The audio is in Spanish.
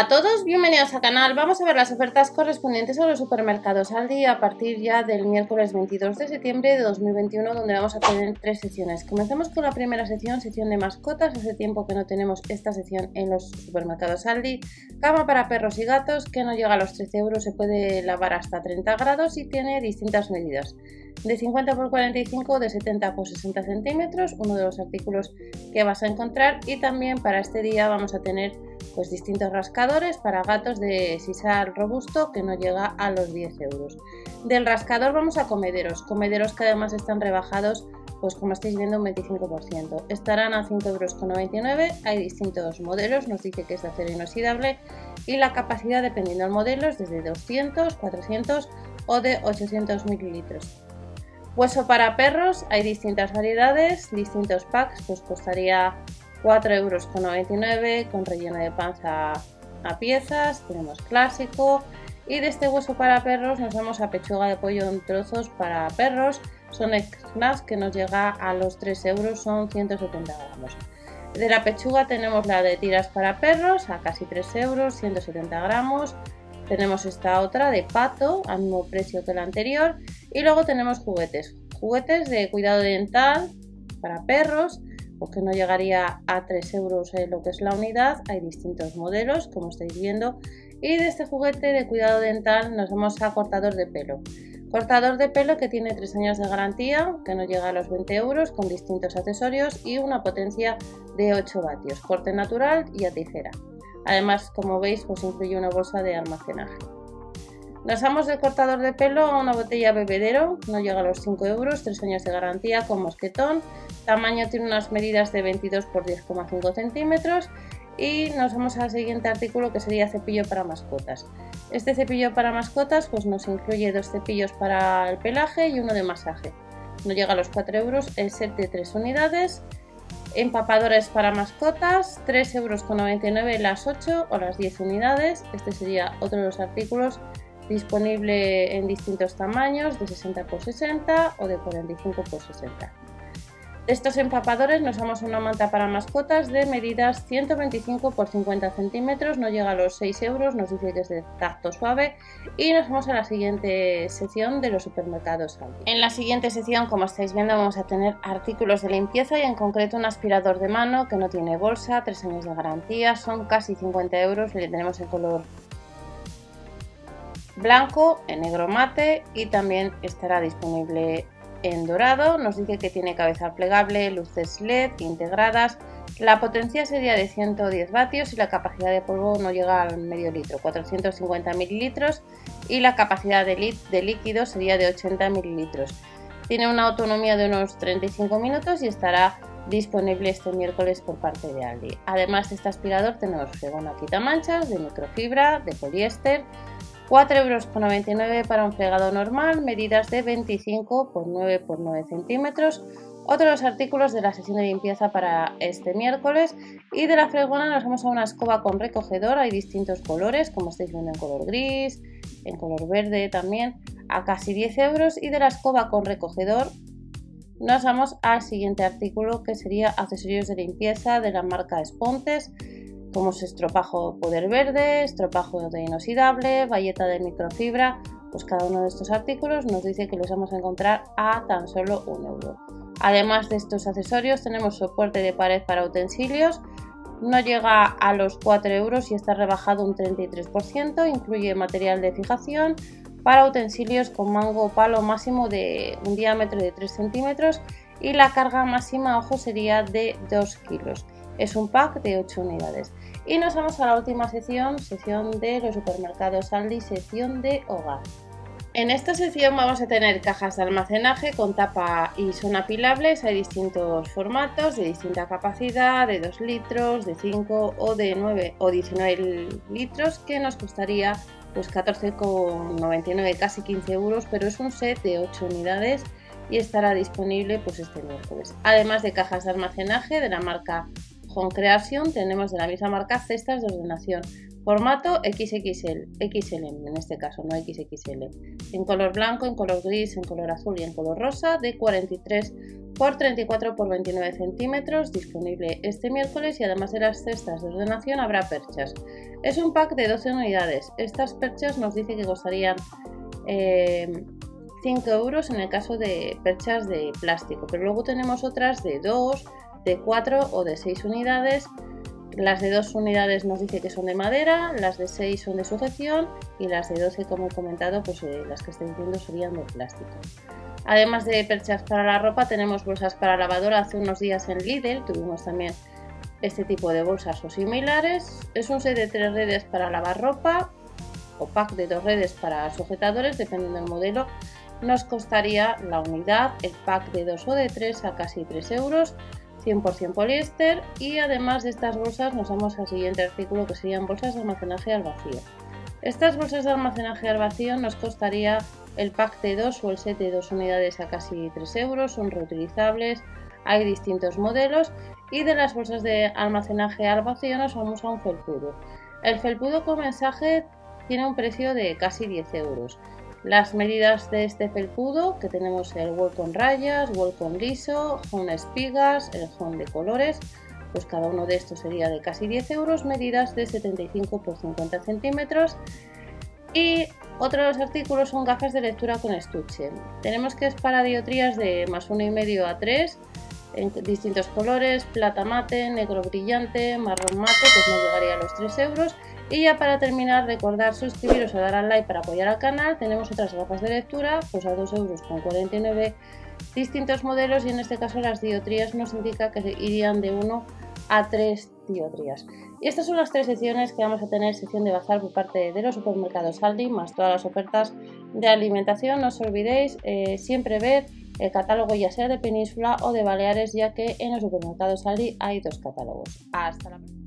A todos, bienvenidos al canal. Vamos a ver las ofertas correspondientes a los supermercados Aldi a partir ya del miércoles 22 de septiembre de 2021 donde vamos a tener tres secciones. Comenzamos con la primera sección, sección de mascotas. Hace tiempo que no tenemos esta sección en los supermercados Aldi. Cama para perros y gatos que no llega a los 13 euros, se puede lavar hasta 30 grados y tiene distintas medidas de 50 x 45 de 70 x 60 centímetros uno de los artículos que vas a encontrar y también para este día vamos a tener pues distintos rascadores para gatos de sisal robusto que no llega a los 10 euros. Del rascador vamos a comederos comederos que además están rebajados pues como estáis viendo un 25% estarán a 5,99 euros hay distintos modelos nos dice que es de acero inoxidable y la capacidad dependiendo del modelo es desde 200 400 o de 800 mililitros. Hueso para perros, hay distintas variedades, distintos packs, pues costaría 4,99 euros con relleno de panza a piezas, tenemos clásico y de este hueso para perros nos vamos a pechuga de pollo en trozos para perros, son snacks que nos llega a los 3 euros, son 170 gramos. De la pechuga tenemos la de tiras para perros a casi 3 euros, 170 gramos. Tenemos esta otra de pato al mismo precio que la anterior y luego tenemos juguetes. Juguetes de cuidado dental para perros, porque no llegaría a 3 euros lo que es la unidad. Hay distintos modelos, como estáis viendo. Y de este juguete de cuidado dental nos vamos a cortador de pelo. Cortador de pelo que tiene 3 años de garantía, que no llega a los 20 euros, con distintos accesorios y una potencia de 8 vatios. Corte natural y a tijera. Además, como veis, pues incluye una bolsa de almacenaje. Pasamos del cortador de pelo a una botella bebedero, no llega a los 5 euros, 3 años de garantía con mosquetón, tamaño tiene unas medidas de 22 x 10,5 centímetros y nos vamos al siguiente artículo que sería cepillo para mascotas. Este cepillo para mascotas pues nos incluye dos cepillos para el pelaje y uno de masaje. No llega a los 4 euros, el set de 3 unidades. Empapadores para mascotas, 3,99 euros las 8 o las 10 unidades. Este sería otro de los artículos disponible en distintos tamaños de 60 x 60 o de 45 x 60. De estos empapadores nos vamos a una manta para mascotas de medidas 125 x 50 centímetros, no llega a los 6 euros, nos dice que es de tacto suave y nos vamos a la siguiente sección de los supermercados En la siguiente sección, como estáis viendo, vamos a tener artículos de limpieza y en concreto un aspirador de mano que no tiene bolsa, 3 años de garantía, son casi 50 euros, le tenemos en color blanco, en negro mate y también estará disponible en dorado. Nos dice que tiene cabeza plegable, luces LED integradas. La potencia sería de 110 vatios y la capacidad de polvo no llega al medio litro, 450 mililitros y la capacidad de, de líquido sería de 80 mililitros. Tiene una autonomía de unos 35 minutos y estará disponible este miércoles por parte de Aldi. Además de este aspirador tenemos fregona manchas de microfibra, de poliéster, 4,99 euros para un fregado normal, medidas de 25 x 9 x 9 centímetros. Otros artículos de la sesión de limpieza para este miércoles. Y de la fregona nos vamos a una escoba con recogedor, hay distintos colores, como estáis viendo en color gris, en color verde también, a casi 10 euros. Y de la escoba con recogedor nos vamos al siguiente artículo que sería accesorios de limpieza de la marca Spontes como es estropajo poder verde, estropajo de inoxidable, valleta de microfibra, pues cada uno de estos artículos nos dice que los vamos a encontrar a tan solo un euro. Además de estos accesorios tenemos soporte de pared para utensilios, no llega a los 4 euros y está rebajado un 33%, incluye material de fijación para utensilios con mango o palo máximo de un diámetro de 3 centímetros y la carga máxima, ojo, sería de 2 kilos. Es un pack de 8 unidades. Y nos vamos a la última sección, sección de los supermercados Aldi, sección de hogar. En esta sección vamos a tener cajas de almacenaje con tapa y son apilables. Hay distintos formatos de distinta capacidad, de 2 litros, de 5 o de 9 o 19 litros, que nos costaría pues 14,99, casi 15 euros, pero es un set de 8 unidades y estará disponible pues este miércoles. Además de cajas de almacenaje de la marca con creación tenemos de la misma marca cestas de ordenación. Formato XXL, XL en este caso, no XXL. En color blanco, en color gris, en color azul y en color rosa de 43 por 34 por 29 centímetros, disponible este miércoles y además de las cestas de ordenación habrá perchas. Es un pack de 12 unidades. Estas perchas nos dice que costarían 5 eh, euros en el caso de perchas de plástico, pero luego tenemos otras de 2, de 4 o de 6 unidades. Las de 2 unidades nos dice que son de madera, las de 6 son de sujeción y las de 12, como he comentado, pues eh, las que estoy diciendo serían de plástico. Además de perchas para la ropa, tenemos bolsas para lavadora. Hace unos días en Lidl tuvimos también este tipo de bolsas o similares. Es un set de tres redes para lavar ropa o pack de dos redes para sujetadores, dependiendo del modelo. Nos costaría la unidad, el pack de dos o de tres a casi 3 euros. 100% poliéster y además de estas bolsas nos vamos al siguiente artículo que serían bolsas de almacenaje al vacío. Estas bolsas de almacenaje al vacío nos costaría el pack de 2 o el set de 2 unidades a casi 3 euros, son reutilizables, hay distintos modelos y de las bolsas de almacenaje al vacío nos vamos a un felpudo. El felpudo con mensaje tiene un precio de casi 10 euros. Las medidas de este felpudo, que tenemos el wall con rayas, wall con liso, con espigas, el home de colores, pues cada uno de estos sería de casi 10 euros, medidas de 75 por 50 centímetros. Y otro de los artículos son gafas de lectura con estuche. Tenemos que es para diotrías de más 1,5 a 3 en distintos colores, plata mate, negro brillante, marrón mate, pues no llegaría a los 3 euros. Y ya para terminar, recordar suscribiros o dar al like para apoyar al canal. Tenemos otras gafas de lectura, pues a 2 euros con 49 distintos modelos y en este caso las diotrías nos indica que irían de 1 a 3 diotrías. Y estas son las tres secciones que vamos a tener, sección de bazar por parte de los supermercados Aldi, más todas las ofertas de alimentación. No os olvidéis eh, siempre ver el catálogo ya sea de Península o de Baleares, ya que en los supermercados Aldi hay dos catálogos. Hasta la próxima.